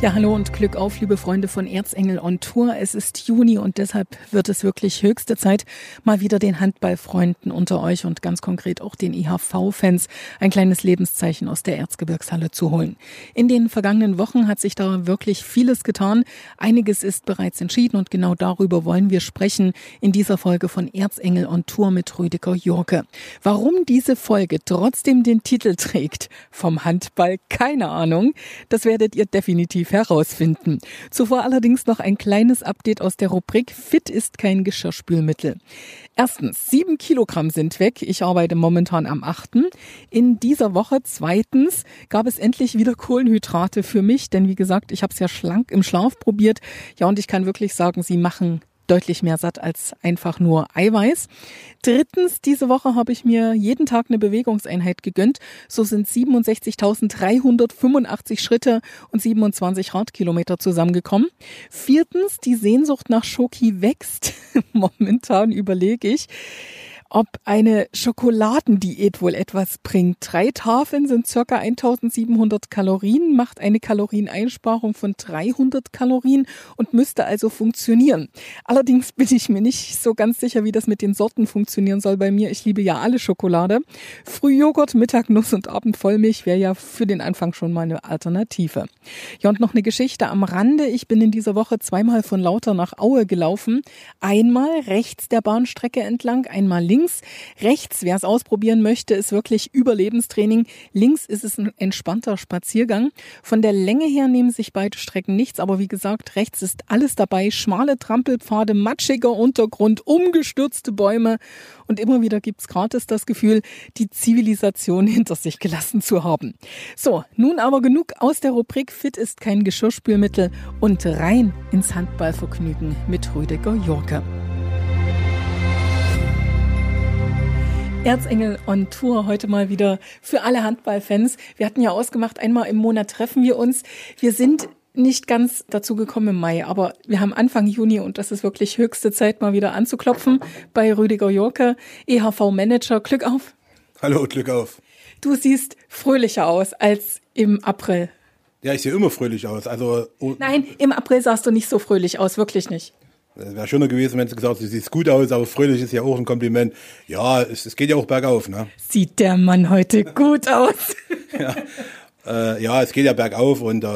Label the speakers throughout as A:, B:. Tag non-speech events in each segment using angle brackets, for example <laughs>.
A: Ja, hallo und Glück auf, liebe Freunde von Erzengel on Tour. Es ist Juni und deshalb wird es wirklich höchste Zeit, mal wieder den Handballfreunden unter euch und ganz konkret auch den IHV-Fans ein kleines Lebenszeichen aus der Erzgebirgshalle zu holen. In den vergangenen Wochen hat sich da wirklich vieles getan. Einiges ist bereits entschieden und genau darüber wollen wir sprechen in dieser Folge von Erzengel on Tour mit Rüdiger Jorke. Warum diese Folge trotzdem den Titel trägt, vom Handball keine Ahnung, das werdet ihr definitiv definitiv herausfinden. Zuvor allerdings noch ein kleines Update aus der Rubrik Fit ist kein Geschirrspülmittel. Erstens, sieben Kilogramm sind weg. Ich arbeite momentan am achten. In dieser Woche zweitens gab es endlich wieder Kohlenhydrate für mich, denn wie gesagt, ich habe es ja schlank im Schlaf probiert. Ja, und ich kann wirklich sagen, sie machen deutlich mehr satt als einfach nur Eiweiß. Drittens, diese Woche habe ich mir jeden Tag eine Bewegungseinheit gegönnt. So sind 67.385 Schritte und 27 Radkilometer zusammengekommen. Viertens, die Sehnsucht nach Schoki wächst. <laughs> Momentan überlege ich, ob eine Schokoladendiät wohl etwas bringt. Drei Tafeln sind circa 1700 Kalorien, macht eine Kalorieneinsparung von 300 Kalorien und müsste also funktionieren. Allerdings bin ich mir nicht so ganz sicher, wie das mit den Sorten funktionieren soll bei mir. Ich liebe ja alle Schokolade. Frühjoghurt, Mittag Nuss und Abend Vollmilch wäre ja für den Anfang schon mal eine Alternative. Ja, und noch eine Geschichte am Rande. Ich bin in dieser Woche zweimal von Lauter nach Aue gelaufen. Einmal rechts der Bahnstrecke entlang, einmal links links. Rechts, wer es ausprobieren möchte, ist wirklich Überlebenstraining. Links ist es ein entspannter Spaziergang. Von der Länge her nehmen sich beide Strecken nichts, aber wie gesagt, rechts ist alles dabei. Schmale Trampelpfade, matschiger Untergrund, umgestürzte Bäume und immer wieder gibt's gratis das Gefühl, die Zivilisation <laughs> hinter sich gelassen zu haben. So, nun aber genug aus der Rubrik Fit ist kein Geschirrspülmittel und rein ins Handballvergnügen mit Rüdiger Jorke. Erzengel on Tour heute mal wieder für alle Handballfans. Wir hatten ja ausgemacht, einmal im Monat treffen wir uns. Wir sind nicht ganz dazu gekommen im Mai, aber wir haben Anfang Juni und das ist wirklich höchste Zeit, mal wieder anzuklopfen bei Rüdiger Jorke, EHV-Manager. Glück auf.
B: Hallo, Glück auf.
A: Du siehst fröhlicher aus als im April.
B: Ja, ich sehe immer fröhlich aus. Also
A: oh. Nein, im April sahst du nicht so fröhlich aus, wirklich nicht.
B: Es wäre schöner gewesen, wenn sie gesagt, sie sieht gut aus, aber fröhlich ist ja auch ein Kompliment. Ja, es, es geht ja auch bergauf, ne?
A: Sieht der Mann heute gut aus. <laughs>
B: ja, äh, ja, es geht ja bergauf und äh,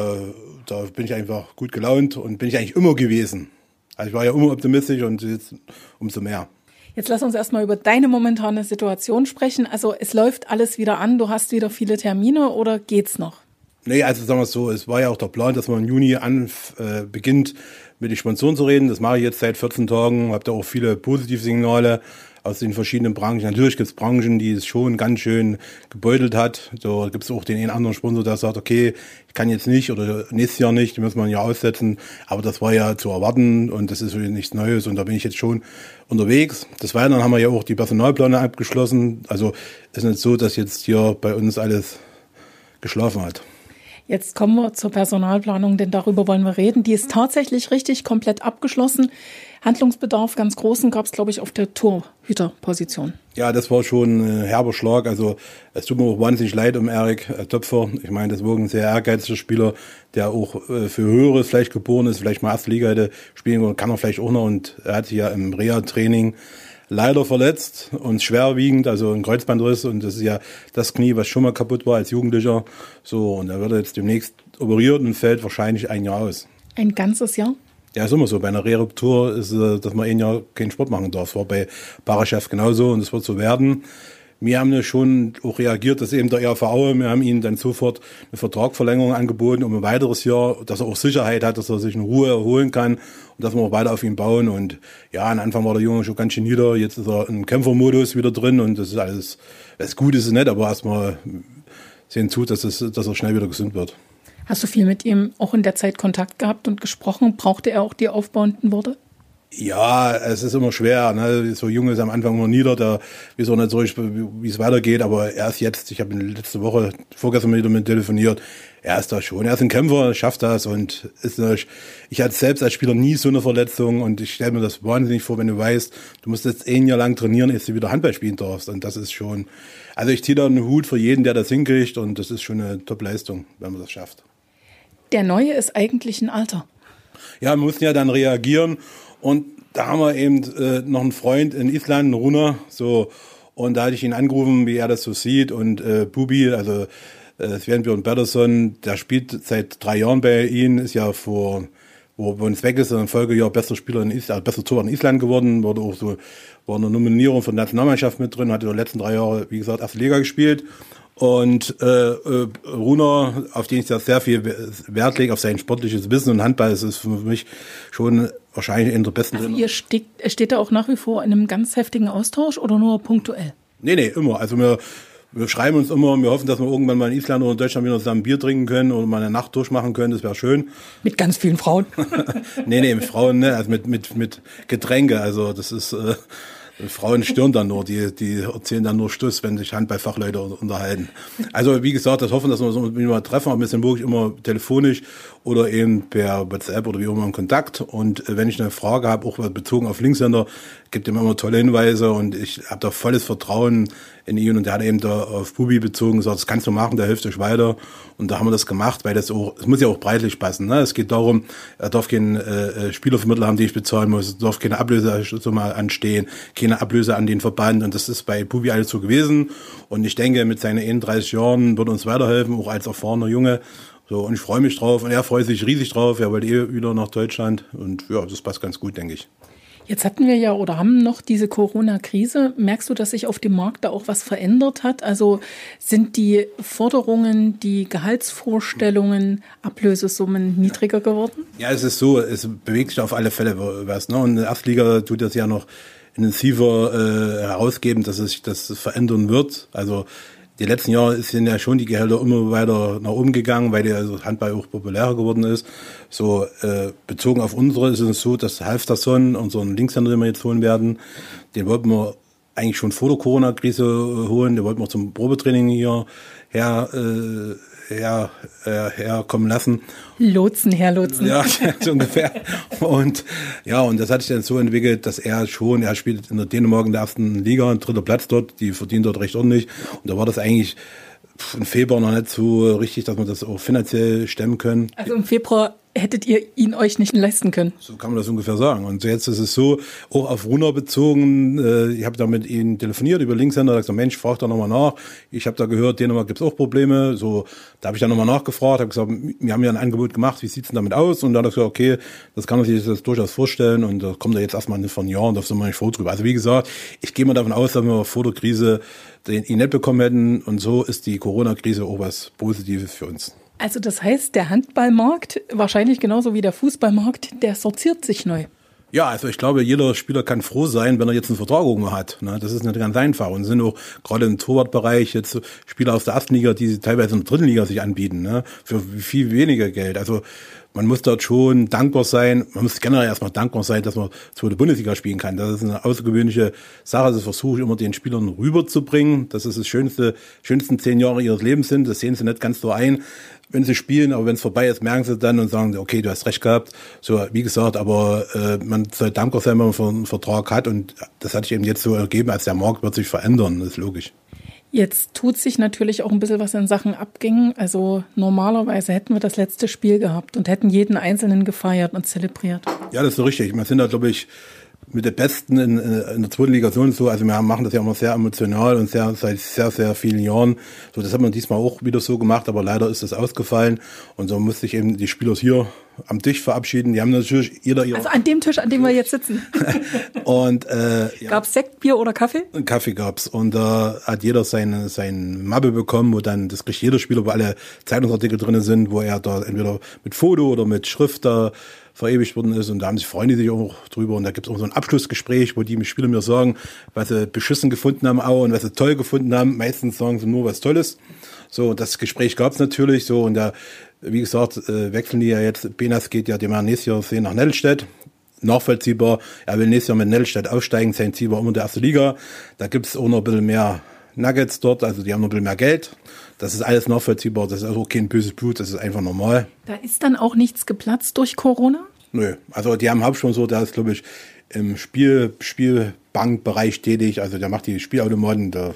B: da bin ich einfach gut gelaunt und bin ich eigentlich immer gewesen. Also ich war ja immer optimistisch und jetzt umso mehr.
A: Jetzt lass uns erstmal über deine momentane Situation sprechen. Also es läuft alles wieder an, du hast wieder viele Termine oder geht's noch?
B: Nee, also sagen wir es so, es war ja auch der Plan, dass man im Juni an äh, beginnt mit den Sponsoren zu reden. Das mache ich jetzt seit 14 Tagen, habe da auch viele Positivsignale aus den verschiedenen Branchen. Natürlich gibt es Branchen, die es schon ganz schön gebeutelt hat. Da gibt es auch den einen anderen Sponsor, der sagt, okay, ich kann jetzt nicht oder nächstes Jahr nicht, die muss man ja aussetzen. Aber das war ja zu erwarten und das ist nichts Neues und da bin ich jetzt schon unterwegs. Des Weiteren haben wir ja auch die Personalpläne abgeschlossen. Also ist nicht so, dass jetzt hier bei uns alles geschlafen hat.
A: Jetzt kommen wir zur Personalplanung, denn darüber wollen wir reden. Die ist tatsächlich richtig komplett abgeschlossen. Handlungsbedarf ganz großen gab es, glaube ich, auf der Torhüterposition.
B: Ja, das war schon ein herber Schlag. Also es tut mir auch wahnsinnig leid um Erik äh, Töpfer. Ich meine, das war ein sehr ehrgeiziger Spieler, der auch äh, für Höheres vielleicht geboren ist, vielleicht mal erste Liga hätte spielen können, kann er vielleicht auch noch. Und er hat sich ja im Reha-Training leider verletzt und schwerwiegend, also ein Kreuzbandriss und das ist ja das Knie, was schon mal kaputt war als Jugendlicher. So, und er wird jetzt demnächst operiert und fällt wahrscheinlich ein Jahr aus.
A: Ein ganzes Jahr?
B: Ja, ist immer so. Bei einer Reruptur ist, dass man ein Jahr keinen Sport machen darf. Das war bei Parachef genauso und es wird so werden. Wir haben ja schon auch reagiert, dass eben der RV wir haben ihm dann sofort eine Vertragverlängerung angeboten um ein weiteres Jahr, dass er auch Sicherheit hat, dass er sich in Ruhe erholen kann und dass wir auch weiter auf ihn bauen. Und ja, am Anfang war der Junge schon ganz schön nieder, jetzt ist er im Kämpfermodus wieder drin und das ist alles, das gut ist es nicht, aber erstmal sehen zu, dass, es, dass er schnell wieder gesund wird.
A: Hast du viel mit ihm auch in der Zeit Kontakt gehabt und gesprochen? Brauchte er auch die aufbauenden Worte?
B: Ja, es ist immer schwer. Ne? So jung ist am Anfang immer nieder, da weiß auch nicht so wie es weitergeht. Aber erst jetzt, ich habe letzte Woche, vorgestern wieder mit telefoniert, er ist da schon. Er ist ein Kämpfer, schafft das und ist natürlich, ich hatte selbst als Spieler nie so eine Verletzung und ich stelle mir das wahnsinnig vor, wenn du weißt, du musst jetzt ein Jahr lang trainieren, ehe du wieder Handball spielen darfst. Und das ist schon, also ich ziehe da einen Hut für jeden, der das hinkriegt und das ist schon eine Top-Leistung, wenn man das schafft.
A: Der Neue ist eigentlich ein Alter.
B: Ja, wir mussten ja dann reagieren und da haben wir eben äh, noch einen Freund in Island, einen Runner, so, und da hatte ich ihn angerufen, wie er das so sieht. Und äh, Bubi, also äh, Sven Björn Pettersson, der spielt seit drei Jahren bei ihnen, ist ja vor, wo wir uns weg ist, im Folgejahr bester Spieler in Island, also bester Torwart in Island geworden, wurde auch so, war eine Nominierung von der Nationalmannschaft mit drin, hatte die letzten drei Jahre, wie gesagt, erste Liga gespielt. Und äh, äh, Runer, auf den ich da sehr viel Wert lege, auf sein sportliches Wissen und Handball, ist es für mich schon wahrscheinlich in der besten
A: also ihr steht, steht da auch nach wie vor in einem ganz heftigen Austausch oder nur punktuell?
B: Nee, nee, immer. Also wir, wir schreiben uns immer, wir hoffen, dass wir irgendwann mal in Island oder in Deutschland wieder zusammen Bier trinken können oder mal eine Nacht durchmachen können, das wäre schön.
A: Mit ganz vielen Frauen? <laughs>
B: nee, nee, mit Frauen, ne? also mit, mit, mit Getränke, also das ist... Äh, Frauen stören dann nur, die, die erzählen dann nur Stuss, wenn sich Handballfachleute unterhalten. Also wie gesagt, das hoffen, dass wir uns mal treffen, aber wir sind wirklich immer telefonisch oder eben per WhatsApp oder wie auch immer in Kontakt. Und wenn ich eine Frage habe, auch bezogen auf Linkshänder, gibt ihm immer tolle Hinweise und ich habe da volles Vertrauen in ihn und der hat eben da auf Bubi bezogen gesagt, das kannst du machen, der hilft euch weiter und da haben wir das gemacht, weil das auch, es muss ja auch breitlich passen. Ne? Es geht darum, er darf keinen äh, äh Spielervermittler haben, die ich bezahlen muss, es darf keine Ablöse so mal anstehen, keine Ablöse an den Verband und das ist bei Bubi alles so gewesen und ich denke, mit seinen 31 Jahren wird uns weiterhelfen, auch als erfahrener Junge so, und ich freue mich drauf und er freut sich riesig drauf. Er wollte eh wieder nach Deutschland und ja, das passt ganz gut, denke ich.
A: Jetzt hatten wir ja oder haben noch diese Corona-Krise. Merkst du, dass sich auf dem Markt da auch was verändert hat? Also sind die Forderungen, die Gehaltsvorstellungen, Ablösesummen niedriger geworden?
B: Ja, es ist so, es bewegt sich auf alle Fälle was. Ne? Und der Erstliga tut das ja noch intensiver äh, herausgeben, dass es sich das verändern wird. Also die letzten Jahre sind ja schon die Gehälter immer weiter nach oben gegangen, weil der Handball auch populärer geworden ist. So äh, bezogen auf unsere ist es so, dass Halfterson, unseren Linkshänder, den wir jetzt holen werden, den wollten wir eigentlich schon vor der Corona-Krise holen. Den wollten wir zum Probetraining hier her äh, her, äh, herkommen lassen.
A: Lotsen, Herr Lotsen.
B: Ja, <laughs> so ungefähr. Und ja, und das hat sich dann so entwickelt, dass er schon, er spielt in der Dänemark in der ersten Liga, ein dritter Platz dort, die verdient dort recht ordentlich. Und da war das eigentlich im Februar noch nicht so richtig, dass wir das auch finanziell stemmen können.
A: Also im Februar hättet ihr ihn euch nicht leisten können.
B: So kann man das ungefähr sagen. Und jetzt ist es so, auch auf Runner bezogen, äh, ich habe da mit ihnen telefoniert über Linkshänder, da gesagt, Mensch, frag da nochmal nach. Ich habe da gehört, Dänemark gibt's auch Probleme. So, da habe ich dann nochmal nachgefragt, habe gesagt, wir haben ja ein Angebot gemacht, wie sieht's denn damit aus? Und dann hat er gesagt, okay, das kann man sich das durchaus vorstellen und da kommt er jetzt erstmal von Jahren, da sind wir nicht froh drüber. Also wie gesagt, ich gehe mal davon aus, dass wir vor der Krise den ihn nicht bekommen hätten und so ist die Corona-Krise auch was Positives für uns.
A: Also das heißt, der Handballmarkt, wahrscheinlich genauso wie der Fußballmarkt, der sortiert sich neu.
B: Ja, also ich glaube, jeder Spieler kann froh sein, wenn er jetzt einen Vertrag irgendwo hat. Ne? Das ist nicht ganz einfach. Und es sind auch gerade im Torwartbereich jetzt Spieler aus der ersten Liga, die teilweise in der dritten Liga sich anbieten, ne? für viel weniger Geld. Also man muss dort schon dankbar sein. Man muss generell erstmal dankbar sein, dass man zweite Bundesliga spielen kann. Das ist eine außergewöhnliche Sache. Das versuche ich immer den Spielern rüberzubringen, dass es das schönste, schönsten zehn Jahre ihres Lebens sind. Das sehen sie nicht ganz so ein wenn sie spielen, aber wenn es vorbei ist, merken sie dann und sagen, okay, du hast recht gehabt. So, wie gesagt, aber äh, man soll dankbar sein, wenn man einen Vertrag hat und das hat sich eben jetzt so ergeben, als der Markt wird sich verändern, das ist logisch.
A: Jetzt tut sich natürlich auch ein bisschen was in Sachen Abgängen. Also normalerweise hätten wir das letzte Spiel gehabt und hätten jeden Einzelnen gefeiert und zelebriert.
B: Ja, das ist so richtig. Wir sind da, glaube ich, mit der Besten in, in der zweiten Liga so und so. Also wir machen das ja immer sehr emotional und sehr, seit sehr, sehr vielen Jahren. So, das hat man diesmal auch wieder so gemacht, aber leider ist das ausgefallen. Und so musste ich eben die Spieler hier am Tisch verabschieden. Die haben natürlich jeder ihre.
A: Also an dem Tisch, an dem wir jetzt sitzen. <laughs>
B: und äh,
A: ja. gab's Sekt, Bier oder Kaffee?
B: Kaffee gab's und da äh, hat jeder seine sein Mappe bekommen, wo dann das kriegt jeder Spieler, wo alle Zeitungsartikel drinnen sind, wo er da entweder mit Foto oder mit Schrift da verewigt worden ist. Und da haben sich Freunde sich auch drüber. Und da gibt es auch so ein Abschlussgespräch, wo die Spieler mir sagen, was sie beschissen gefunden haben auch und was sie toll gefunden haben. Meistens sagen sie nur was Tolles. So, das Gespräch gab es natürlich so. Und da, wie gesagt, äh, wechseln die ja jetzt. Benas geht ja dem nächstes Jahr nach Nettelstedt nachvollziehbar. Er will nächstes Jahr mit Nellstadt aufsteigen, sein Ziel war immer der erste Liga. Da gibt's auch noch ein bisschen mehr Nuggets dort, also die haben noch ein bisschen mehr Geld. Das ist alles nachvollziehbar, das ist auch kein böses Blut, das ist einfach normal.
A: Da ist dann auch nichts geplatzt durch Corona?
B: Nö, also die haben Hauptsponsor, der ist, glaube ich, im Spiel, Spielbankbereich tätig, also der macht die Spielautomaten, das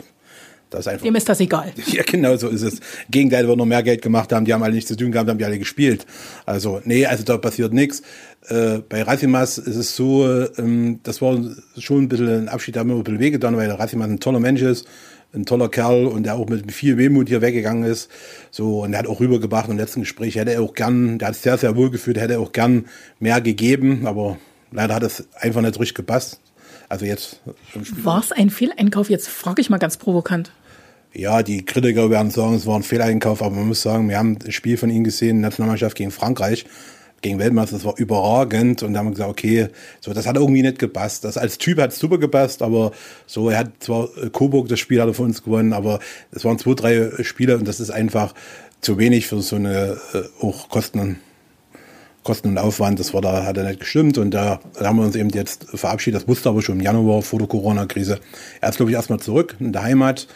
B: ist einfach,
A: Dem ist das egal. <laughs>
B: Ja, genau so ist es. Im Gegenteil, wir noch mehr Geld gemacht haben, die haben alle nichts zu tun gehabt, haben die alle gespielt. Also, nee, also da passiert nichts. Äh, bei Rassimas ist es so, ähm, das war schon ein bisschen ein Abschied, da haben wir ein bisschen wehgetan, weil Rassimas ein toller Mensch ist, ein toller Kerl und der auch mit viel Wehmut hier weggegangen ist. So, und der hat auch rübergebracht im letzten Gespräch, hätte er auch gern, der hat es sehr, sehr wohl gefühlt, hätte er auch gern mehr gegeben, aber leider hat es einfach nicht richtig gepasst. Also jetzt.
A: War es ein Fehleinkauf? Jetzt frage ich mal ganz provokant.
B: Ja, die Kritiker werden sagen, es war ein Fehleinkauf, aber man muss sagen, wir haben ein Spiel von ihm gesehen, Nationalmannschaft gegen Frankreich, gegen Weltmeister, das war überragend und da haben wir gesagt, okay, so, das hat irgendwie nicht gepasst. Das als Typ hat super gepasst, aber so, er hat zwar äh, Coburg, das Spiel hat er für uns gewonnen, aber es waren zwei, drei Spiele und das ist einfach zu wenig für so eine äh, auch Kosten Kosten und Aufwand, das war da, hat er nicht gestimmt und da, da haben wir uns eben jetzt verabschiedet. Das wusste aber schon im Januar vor der Corona-Krise. Er ist, glaube ich, erstmal zurück in der Heimat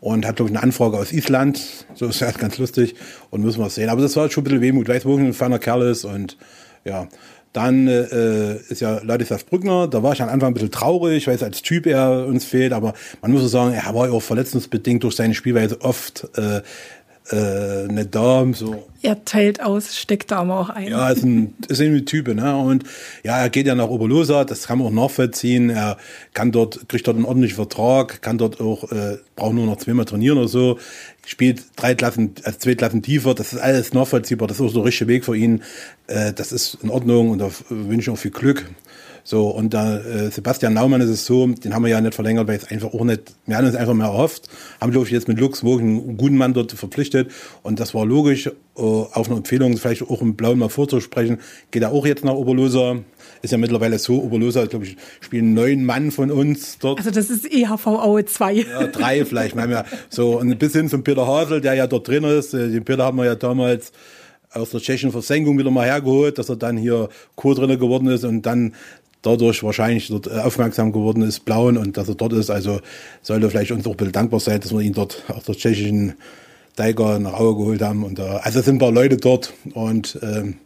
B: und hat, glaube ich, eine Anfrage aus Island. So ist ja ganz lustig und müssen wir es sehen. Aber das war schon ein bisschen Wehmut, weil es wirklich ein feiner Kerl ist und ja. Dann äh, ist ja Ladislav Brückner, da war ich am Anfang ein bisschen traurig, weil es als Typ er uns fehlt, aber man muss so sagen, er war ja auch verletzungsbedingt durch seine Spielweise oft äh, äh, eine Darm, so.
A: Er teilt aus Steckdarm auch ein.
B: Ja, ist ein, ist ein Typ, ne? Und ja, er geht ja nach Oberlosa, das kann man auch nachvollziehen. Er kann dort, kriegt dort einen ordentlichen Vertrag, kann dort auch, äh, braucht nur noch zweimal trainieren oder so, spielt drei Klassen, also zwei Klassen tiefer, das ist alles nachvollziehbar, das ist auch so der richtige Weg für ihn. Äh, das ist in Ordnung und da wünsche ich auch viel Glück. So, und da äh, Sebastian Naumann ist es so, den haben wir ja nicht verlängert, weil es einfach auch nicht, wir hatten uns einfach mehr erhofft, haben, glaube ich, jetzt mit Lux einen guten Mann dort verpflichtet. Und das war logisch, äh, auf eine Empfehlung vielleicht auch im Blauen mal vorzusprechen, geht er auch jetzt nach Oberloser, ist ja mittlerweile so, Oberloser, glaube ich, spielen neun Mann von uns dort.
A: Also das ist EHV Aue 2.
B: Ja, drei vielleicht, wir. Haben ja so, und bis hin zum Peter Hasel, der ja dort drin ist, äh, den Peter haben wir ja damals aus der tschechischen Versenkung wieder mal hergeholt, dass er dann hier Co-Trainer geworden ist und dann dadurch wahrscheinlich dort äh, aufmerksam geworden ist, Blauen, und dass er dort ist. Also sollte vielleicht uns auch ein bisschen dankbar sein, dass wir ihn dort aus der tschechischen Tiger nach Aue geholt haben. Und, äh, also sind ein paar Leute dort und ähm,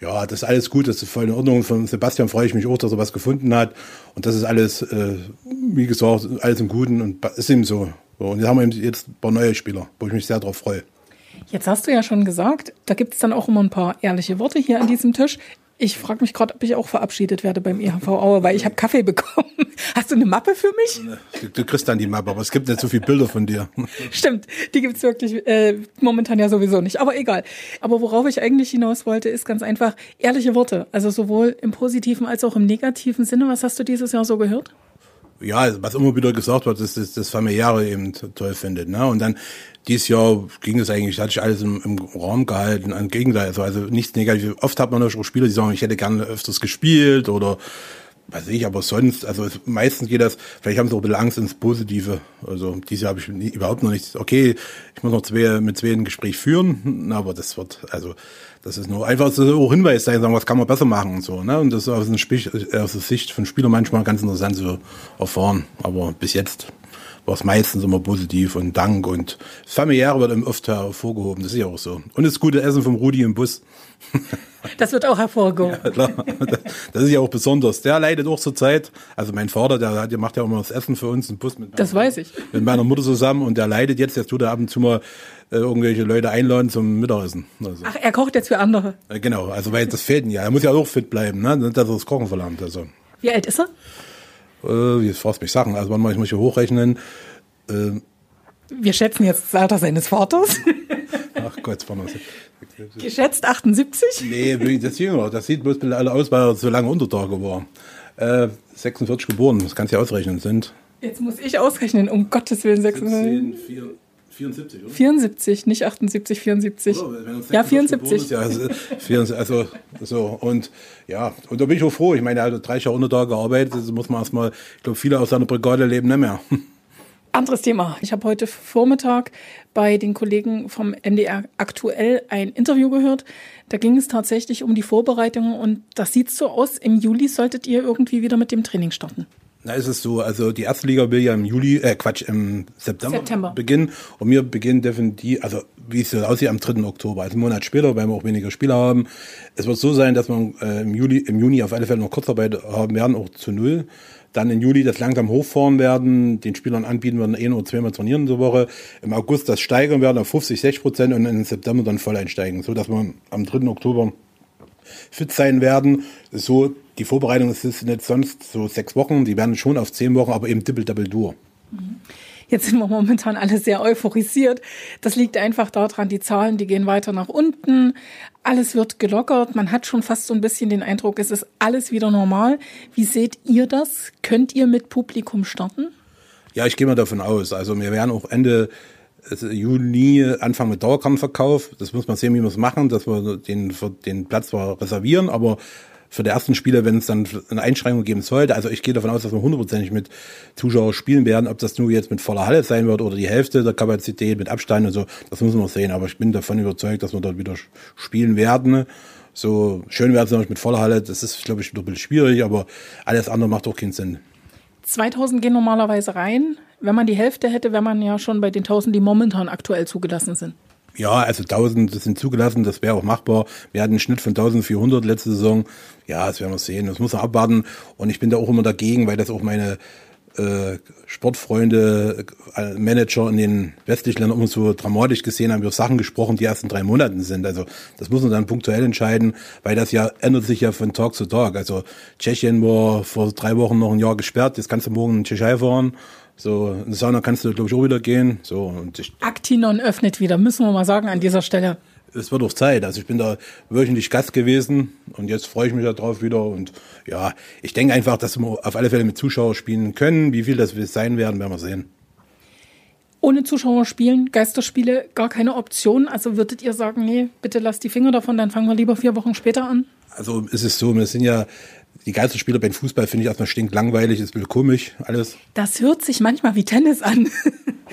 B: ja, das ist alles gut, das ist voll in Ordnung. Von Sebastian freue ich mich auch, dass er was gefunden hat. Und das ist alles, äh, wie gesagt, alles im Guten und ist ihm so. so. Und jetzt haben wir jetzt ein paar neue Spieler, wo ich mich sehr darauf freue.
A: Jetzt hast du ja schon gesagt, da gibt es dann auch immer ein paar ehrliche Worte hier an diesem Tisch. Ich frage mich gerade, ob ich auch verabschiedet werde beim EHV Aue, weil ich habe Kaffee bekommen. <laughs> Hast du eine Mappe für mich?
B: Du, du kriegst dann die Mappe, aber es gibt nicht so viele Bilder von dir. <laughs>
A: Stimmt, die gibt's wirklich äh, momentan ja sowieso nicht. Aber egal. Aber worauf ich eigentlich hinaus wollte, ist ganz einfach ehrliche Worte. Also sowohl im positiven als auch im negativen Sinne. Was hast du dieses Jahr so gehört?
B: Ja, was immer wieder gesagt wird, dass das Familiäre eben toll findet. Ne? Und dann dieses Jahr ging es eigentlich, hatte ich alles im, im Raum gehalten, an Gegenteil, also, also nichts Negatives. Oft hat man auch Spieler, die sagen, ich hätte gerne öfters gespielt oder weiß ich, aber sonst, also es, meistens geht das, vielleicht haben sie auch ein bisschen Angst ins Positive. Also dieses Jahr habe ich nie, überhaupt noch nichts. Okay, ich muss noch zwei, mit zwei ein Gespräch führen, aber das wird, also das ist nur einfach so auch Hinweis sein, sagen, was kann man besser machen und so. Ne? Und das ist aus, der Sicht von Spieler manchmal ganz interessant zu erfahren. Aber bis jetzt war es meistens immer positiv und Dank und das Familiäre wird eben oft hervorgehoben, das ist ja auch so. Und das gute Essen vom Rudi im Bus. <laughs>
A: Das wird auch hervorgehoben. Ja, klar.
B: Das ist ja auch besonders. Der leidet auch zur Zeit. Also mein Vater, der, der macht ja immer das Essen für uns im Bus mit.
A: Das weiß ich.
B: Mit meiner Mutter zusammen und der leidet jetzt. Jetzt tut er ab und zu mal äh, irgendwelche Leute einladen zum Mittagessen.
A: Also. Ach, er kocht jetzt für andere.
B: Äh, genau. Also weil das fehlt ja. Er muss ja auch fit bleiben, ne? Dass er das Kochen verlangt. Also.
A: Wie alt ist er?
B: Äh, jetzt fragst mich Sachen. Also manchmal, ich muss hier hochrechnen.
A: Äh, Wir schätzen jetzt das Alter seines Vaters. <laughs>
B: Ach Gott, war
A: Geschätzt 78?
B: Nee, das jünger. Das sieht bloß alle aus, weil er so lange Untertage war. Äh, 46 geboren, das kannst du ja ausrechnen, sind.
A: Jetzt muss ich ausrechnen, um Gottes Willen
B: 46. 74, oder?
A: 74, nicht 78, 74. ja, 74. Ist, ja,
B: also, also, so, und ja, und da bin ich auch froh. Ich meine, er hat 30 Jahre Untertage gearbeitet, das muss man erstmal, ich glaube, viele aus seiner Brigade leben nicht mehr. <laughs>
A: Anderes Thema. Ich habe heute Vormittag bei den Kollegen vom MDR aktuell ein Interview gehört. Da ging es tatsächlich um die Vorbereitungen und das sieht so aus, im Juli solltet ihr irgendwie wieder mit dem Training starten.
B: Na, ist es so, also die erste Liga will ja im Juli, äh Quatsch, im September,
A: September.
B: beginnen und wir beginnen definitiv, also wie es so aussieht, am 3. Oktober, also einen Monat später, weil wir auch weniger Spieler haben. Es wird so sein, dass wir äh, im Juli, im Juni auf alle Fälle noch Kurzarbeit haben werden, auch zu null dann im Juli das langsam hochfahren werden, den Spielern anbieten werden, ein oder zweimal trainieren in Woche, im August das steigern werden auf 50, 60 Prozent und im September dann voll einsteigen, so dass wir am 3. Oktober fit sein werden. So, die Vorbereitung ist nicht sonst so sechs Wochen, die werden schon auf zehn Wochen, aber eben Dippel-Double-Dur.
A: Mhm. Jetzt sind wir momentan alle sehr euphorisiert. Das liegt einfach daran, die Zahlen, die gehen weiter nach unten. Alles wird gelockert. Man hat schon fast so ein bisschen den Eindruck, es ist alles wieder normal. Wie seht ihr das? Könnt ihr mit Publikum starten?
B: Ja, ich gehe mal davon aus. Also wir werden auch Ende Juni anfangen mit Dauerkartenverkauf. Das muss man sehen, wie wir es machen, dass wir den, den Platz zwar reservieren, aber für die ersten Spiele, wenn es dann eine Einschränkung geben sollte. Also ich gehe davon aus, dass wir hundertprozentig mit Zuschauern spielen werden. Ob das nur jetzt mit voller Halle sein wird oder die Hälfte der Kapazität mit Abstand und so, das müssen wir sehen. Aber ich bin davon überzeugt, dass wir dort wieder spielen werden. So schön wäre es natürlich mit voller Halle. Das ist, glaube ich, ein bisschen schwierig, aber alles andere macht auch keinen Sinn.
A: 2000 gehen normalerweise rein. Wenn man die Hälfte hätte, wäre man ja schon bei den 1000, die momentan aktuell zugelassen sind.
B: Ja, also 1000 sind zugelassen, das wäre auch machbar. Wir hatten einen Schnitt von 1400 letzte Saison. Ja, das werden wir sehen. Das muss man abwarten. Und ich bin da auch immer dagegen, weil das auch meine äh, Sportfreunde, äh, Manager in den westlichen Ländern immer so dramatisch gesehen haben, über Sachen gesprochen, die erst in drei Monaten sind. Also das muss man dann punktuell entscheiden, weil das ja ändert sich ja von Tag zu Tag. Also Tschechien war vor drei Wochen noch ein Jahr gesperrt, jetzt kannst du morgen in Tschechei fahren. So, in Sauna kannst du, glaube ich, auch wieder gehen. So, und ich,
A: Actinon öffnet wieder, müssen wir mal sagen an dieser Stelle.
B: Es wird auch Zeit. Also ich bin da wöchentlich Gast gewesen und jetzt freue ich mich darauf wieder. Und ja, ich denke einfach, dass wir auf alle Fälle mit Zuschauern spielen können. Wie viel das sein werden, werden wir sehen.
A: Ohne Zuschauer spielen, Geisterspiele, gar keine Option. Also würdet ihr sagen, nee, bitte lasst die Finger davon, dann fangen wir lieber vier Wochen später an?
B: Also ist es so, wir sind ja die Geisterspieler beim Fußball finde ich erstmal stinklangweilig, ist ein bisschen komisch, alles.
A: Das hört sich manchmal wie Tennis an.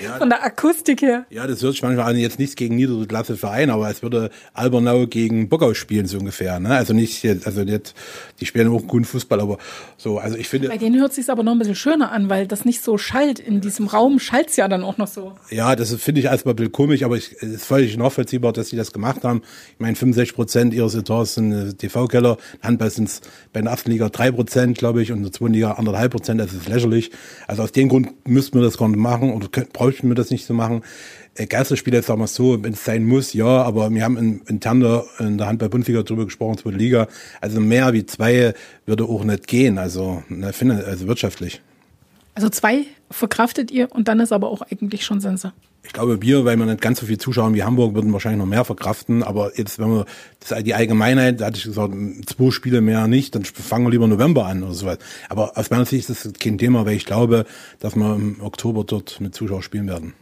A: Ja, Von der Akustik her.
B: Ja, das hört sich manchmal an, jetzt nichts gegen niedere Verein, aber es würde Albernau gegen Bockau spielen, so ungefähr, ne? Also nicht, also nicht, die spielen auch guten Fußball, aber so, also ich finde.
A: Bei denen hört sich aber noch ein bisschen schöner an, weil das nicht so schallt. In diesem Raum schallt es ja dann auch noch so.
B: Ja, das finde ich erstmal ein bisschen komisch, aber es ist völlig nachvollziehbar, dass sie das gemacht haben. Ich meine, 65 Prozent ihres Etats sind äh, TV-Keller, Handball sind es bei der ersten Liga drei Prozent, glaube ich, und in der zweiten Liga anderthalb Prozent, das ist lächerlich. Also aus dem Grund müssten wir das gar nicht machen oder bräuchten wir das nicht zu machen. Äh, Geisterspiele, sagen wir so, wenn es sein muss, ja, aber wir haben in, intern der, in der Handball-Bundesliga drüber gesprochen, zweite Liga. Also mehr wie zwei würde auch nicht gehen, also, ne, also wirtschaftlich.
A: Also zwei verkraftet ihr und dann ist aber auch eigentlich schon Sense.
B: Ich glaube, wir, weil wir nicht ganz so viel Zuschauer wie Hamburg, würden wahrscheinlich noch mehr verkraften. Aber jetzt, wenn wir das die Allgemeinheit, da hatte ich gesagt, zwei Spiele mehr nicht, dann fangen wir lieber November an oder sowas. Aber aus meiner Sicht ist das kein Thema, weil ich glaube, dass wir im Oktober dort mit Zuschauern spielen werden.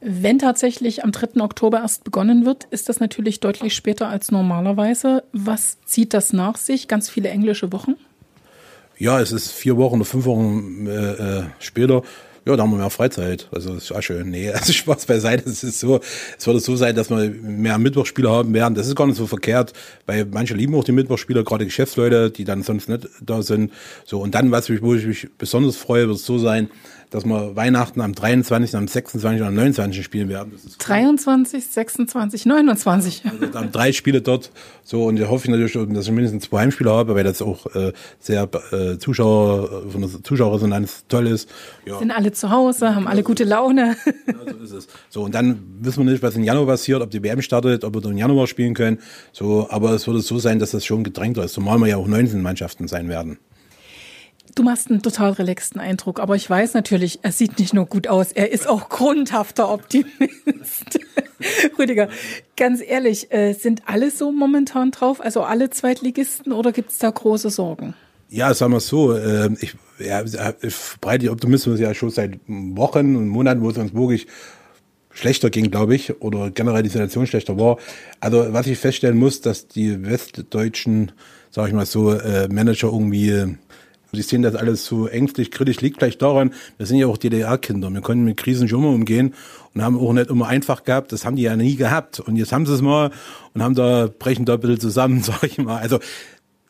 A: Wenn tatsächlich am 3. Oktober erst begonnen wird, ist das natürlich deutlich später als normalerweise. Was zieht das nach sich? Ganz viele englische Wochen?
B: Ja, es ist vier Wochen oder fünf Wochen äh, äh später. Ja, da haben wir mehr Freizeit. Also das ist auch schön. Nee, <laughs> also Spaß beiseite. Es ist so, es würde so sein, dass wir mehr Mittwochspiele haben werden. Das ist gar nicht so verkehrt, weil manche lieben auch die Mittwochspieler, gerade Geschäftsleute, die dann sonst nicht da sind. So, und dann, was mich, wo ich mich besonders freue, wird es so sein, dass wir Weihnachten am 23., am 26. und am 29. spielen werden.
A: 23, 26, 29.
B: Also dann drei Spiele dort. So, und da hoffe ich natürlich, dass ich mindestens zwei Heimspiele habe, weil das auch äh, sehr äh, Zuschauer, von der Zuschauerresonanz toll ist.
A: Ja. Sind alle zu Hause, haben alle gute Laune.
B: Ja, so ist es. So, und dann wissen wir nicht, was im Januar passiert, ob die WM startet, ob wir dann im Januar spielen können. So, aber es würde so sein, dass das schon gedrängter ist, zumal wir ja auch 19 Mannschaften sein werden.
A: Du machst einen total relaxten Eindruck, aber ich weiß natürlich, er sieht nicht nur gut aus, er ist auch grundhafter Optimist. <laughs> Rüdiger, ganz ehrlich, äh, sind alle so momentan drauf, also alle Zweitligisten oder gibt es da große Sorgen?
B: Ja, sagen wir so, äh, ich, ja, breite Optimismus ja schon seit Wochen und Monaten, wo es uns wirklich schlechter ging, glaube ich, oder generell die Situation schlechter war. Also was ich feststellen muss, dass die westdeutschen, sage ich mal so, äh, Manager irgendwie Sie sehen das alles so ängstlich, kritisch, liegt gleich daran, wir sind ja auch DDR-Kinder. Wir können mit Krisen schon mal umgehen und haben auch nicht immer einfach gehabt. Das haben die ja nie gehabt. Und jetzt haben sie es mal und haben da, brechen da ein bisschen zusammen, <laughs> sag ich mal. Also,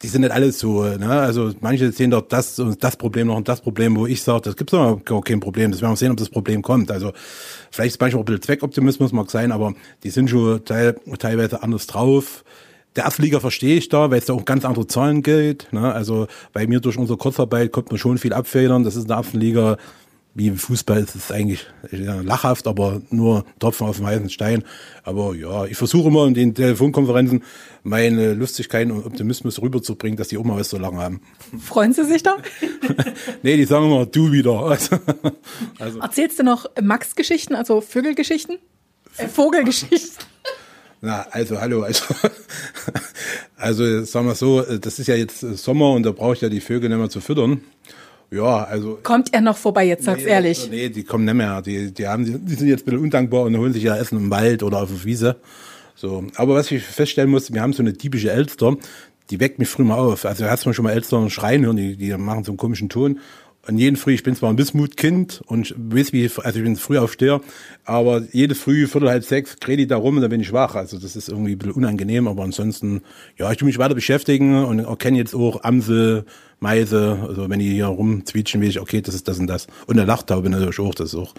B: die sind nicht alles so, ne? Also manche sehen doch das und das Problem noch und das Problem, wo ich sage, das gibt's doch kein Problem. Das werden wir sehen, ob das Problem kommt. Also vielleicht ist manchmal auch ein bisschen Zweckoptimismus mag sein, aber die sind schon teil, teilweise anders drauf. Der Erstliga verstehe ich da, weil es da auch ganz andere Zahlen gilt. Ne? Also bei mir durch unsere Kurzarbeit konnte man schon viel abfedern. Das ist in der ersten Liga wie im Fußball ist es eigentlich ja, lachhaft, aber nur Tropfen auf dem heißen Stein. Aber ja, ich versuche immer in den Telefonkonferenzen meine Lustigkeit und Optimismus rüberzubringen, dass die mal was so lange haben.
A: Freuen Sie sich da? <laughs>
B: nee, die sagen immer, du wieder.
A: Also, also. Erzählst du noch Max-Geschichten, also Vögelgeschichten? Äh, Vogelgeschichten?
B: Na, also hallo, also, <laughs> also sagen wir so, das ist ja jetzt Sommer und da brauche ich ja die Vögel nicht mehr zu füttern. Ja, also.
A: Kommt er noch vorbei jetzt, sag's
B: nee,
A: ehrlich?
B: Nee, die kommen nicht mehr. Die, die, haben, die sind jetzt ein bisschen undankbar und holen sich ja Essen im Wald oder auf der Wiese. So. Aber was ich feststellen muss, wir haben so eine typische Elster, die weckt mich früh mal auf. Also hast du schon mal Elster schreien hören, die, die machen so einen komischen Ton. Und jeden Früh, ich bin zwar ein Bismutkind und weiß wie, also ich bin früh aufsteher, aber jede Früh, Viertel, halb sechs, kredi da rum und dann bin ich wach. Also das ist irgendwie ein bisschen unangenehm, aber ansonsten, ja, ich tu mich weiter beschäftigen und erkenne jetzt auch Amsel, Meise, also wenn die hier rumzwietschen, weiß ich, okay, das ist das und das. Und eine Lachtaube natürlich auch, das ist auch.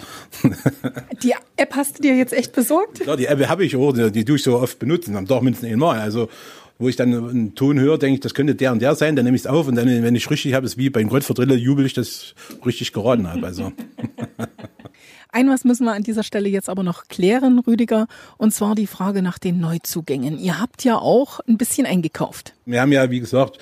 B: <laughs>
A: die App hast du dir jetzt echt besorgt?
B: Ja, die App habe ich auch, die, die tue ich so oft benutzen, am Tag mindestens einmal. Also wo ich dann einen Ton höre, denke ich, das könnte der und der sein, dann nehme ich es auf und dann, wenn ich richtig habe, ist wie beim Goldverdrille, jubel ich, dass ich richtig geraten habe. Also. <laughs>
A: Ein was müssen wir an dieser Stelle jetzt aber noch klären, Rüdiger, und zwar die Frage nach den Neuzugängen. Ihr habt ja auch ein bisschen eingekauft.
B: Wir haben ja, wie gesagt,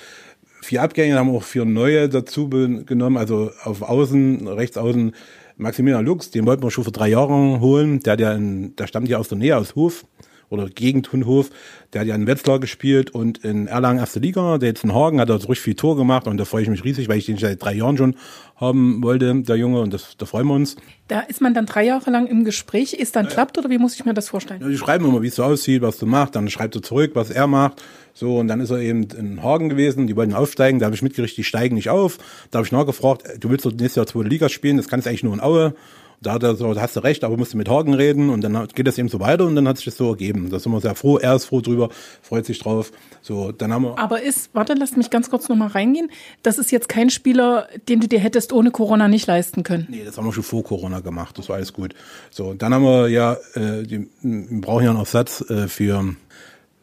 B: vier Abgänge, haben auch vier neue dazu genommen, also auf Außen, rechts außen Maximilian Lux, den wollten wir schon vor drei Jahren holen, der, der, der stammt ja aus der Nähe, aus Hof oder Gegend Hunhof. Der hat ja in Wetzlar gespielt und in Erlangen erste Liga. Der jetzt in Hagen hat er richtig viel Tor gemacht und da freue ich mich riesig, weil ich den seit drei Jahren schon haben wollte, der Junge, und das, da freuen wir uns.
A: Da ist man dann drei Jahre lang im Gespräch, ist dann ja. klappt oder wie muss ich mir das vorstellen?
B: Ja, die schreiben immer, wie es so aussieht, was du machst, dann schreibt er zurück, was er macht. So, und dann ist er eben in Hagen gewesen, die wollten aufsteigen, da habe ich mitgerichtet, die steigen nicht auf. Da habe ich nachgefragt, du willst doch nächstes Jahr zweite Liga spielen, das kannst du eigentlich nur in Aue. Da hat er so, hast du recht, aber musst du mit Hagen reden und dann geht das eben so weiter und dann hat sich das so ergeben. Da sind wir sehr froh. Er ist froh drüber, freut sich drauf. So, dann haben wir.
A: Aber ist, warte, lass mich ganz kurz nochmal reingehen. Das ist jetzt kein Spieler, den du dir hättest ohne Corona nicht leisten können.
B: Nee, das haben wir schon vor Corona gemacht. Das war alles gut. So, dann haben wir ja, äh, die, wir brauchen ja einen Ersatz äh, für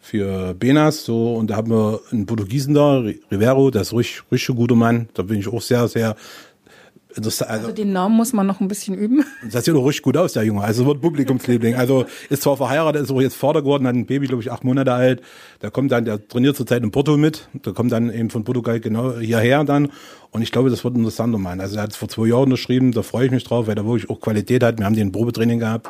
B: für Benas, so, und da haben wir einen Portugiesen da, Rivero, das ist richtig, richtig guter Mann. Da bin ich auch sehr, sehr
A: also, also, den Namen muss man noch ein bisschen üben. <laughs>
B: Das sieht doch richtig gut aus, der Junge. Also wird Publikumsliebling. <laughs> Also ist zwar verheiratet, ist auch jetzt Vater geworden, hat ein Baby, glaube ich, acht Monate alt. Der kommt dann, der trainiert zurzeit in Porto mit. Der kommt dann eben von Portugal genau hierher dann. Und ich glaube, das wird interessanter Mann. Also er hat es vor zwei Jahren geschrieben, da freue ich mich drauf, weil er wirklich auch Qualität hat. Wir haben den Probetraining gehabt.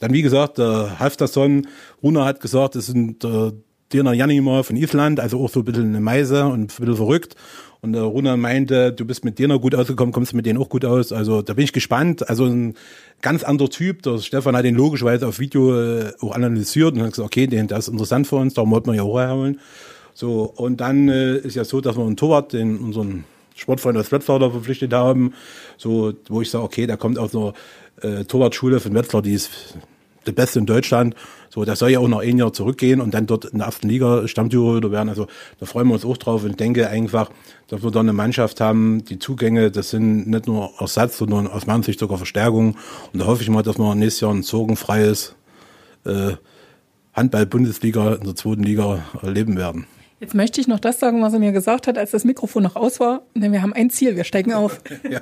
B: Dann, wie gesagt, der Halfterson, Runa hat gesagt, das sind äh, Dirna Janimar von Island, also auch so ein bisschen eine Meise und ein bisschen verrückt. Und der Runa meinte, du bist mit dir noch gut ausgekommen, kommst mit denen auch gut aus. Also da bin ich gespannt. Also ein ganz anderer Typ. Der Stefan hat den logischerweise auf Video äh, auch analysiert und hat gesagt, okay, den, das ist interessant für uns, darum wollten wir ja auch herholen. So, und dann äh, ist ja so, dass wir einen Torwart, den unseren Sportfreund aus Wetzlar verpflichtet haben, so, wo ich sage, okay, der kommt aus einer äh, Torwartschule von Wetzlar, die ist der Beste in Deutschland. So, der soll ja auch noch ein Jahr zurückgehen und dann dort in der ersten Liga Stammtorhüter werden. Also da freuen wir uns auch drauf und denke einfach, dass wir da eine Mannschaft haben, die Zugänge, das sind nicht nur Ersatz, sondern aus meiner Sicht sogar Verstärkung. Und da hoffe ich mal, dass wir nächstes Jahr ein sorgenfreies äh, Handball-Bundesliga in der zweiten Liga erleben werden.
A: Jetzt möchte ich noch das sagen, was er mir gesagt hat, als das Mikrofon noch aus war. Denn wir haben ein Ziel, wir steigen auf. <laughs>
B: ja,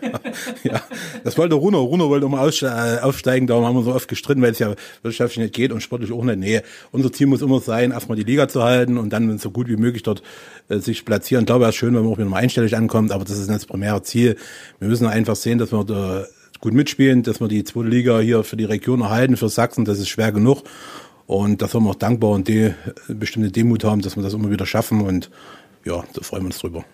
B: ja, das wollte Runo. Runo wollte immer äh, aufsteigen, darum haben wir so oft gestritten, weil es ja wirtschaftlich nicht geht und sportlich auch nicht. Nee, unser Ziel muss immer sein, erstmal die Liga zu halten und dann so gut wie möglich dort äh, sich platzieren. Ich glaube, es ist schön, wenn man auch wieder mal einstellig ankommt, aber das ist nicht das primäre Ziel. Wir müssen einfach sehen, dass wir da gut mitspielen, dass wir die zweite Liga hier für die Region erhalten, für Sachsen, das ist schwer genug. Und da sind wir auch dankbar und die bestimmte Demut haben, dass wir das immer wieder schaffen. Und ja, da freuen wir uns drüber.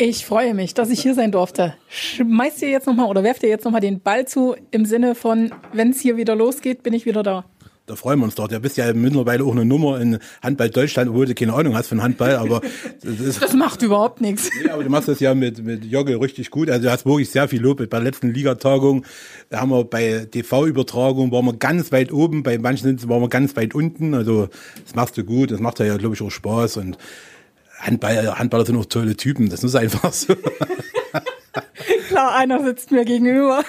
A: Ich freue mich, dass ich hier sein durfte. Schmeißt ihr jetzt nochmal oder werft ihr jetzt nochmal den Ball zu im Sinne von, wenn es hier wieder losgeht, bin ich wieder da.
B: Da freuen wir uns doch. Du bist ja mittlerweile auch eine Nummer in Handball Deutschland, obwohl du keine Ahnung hast von Handball, aber <laughs>
A: das, ist, das macht überhaupt nichts.
B: Nee, aber du machst das ja mit, mit Jogge richtig gut. Also du hast wirklich sehr viel Lob. Bei der letzten Ligatagung haben wir bei TV-Übertragung waren wir ganz weit oben, bei manchen waren wir ganz weit unten. Also das machst du gut, das macht ja, glaube ich, auch Spaß und Handball, Handballer sind auch tolle Typen, das ist einfach so. <laughs>
A: Klar, einer sitzt mir gegenüber.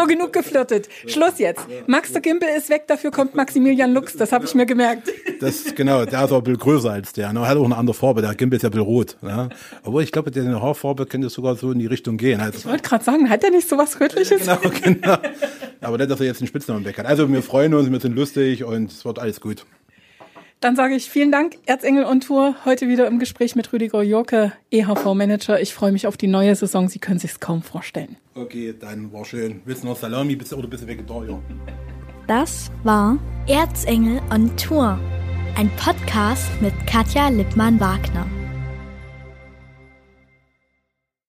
A: So, genug geflirtet. Schluss jetzt. Max der Gimpel ist weg, dafür kommt Maximilian Lux, das habe ich mir gemerkt.
B: Das, genau, der ist auch ein bisschen größer als der. Ne? Er hat auch eine andere Farbe, der Gimpel ist ja ein bisschen rot. Ne? Aber ich glaube, deine Haarfarbe könnte sogar so in die Richtung gehen.
A: Also, ich wollte gerade sagen, hat er nicht so was Rötliches?
B: Genau, genau. Aber nicht, dass er jetzt einen Spitznamen weg hat. Also wir freuen uns, wir sind lustig und es wird alles gut.
A: Dann sage ich vielen Dank, Erzengel und Tour. Heute wieder im Gespräch mit Rüdiger Jorke, EHV-Manager. Ich freue mich auf die neue Saison. Sie können sich kaum vorstellen.
B: Okay, dann war schön. Willst du noch Salami oder bist du Vegetarier?
C: Das war Erzengel on Tour, ein Podcast mit Katja Lippmann-Wagner.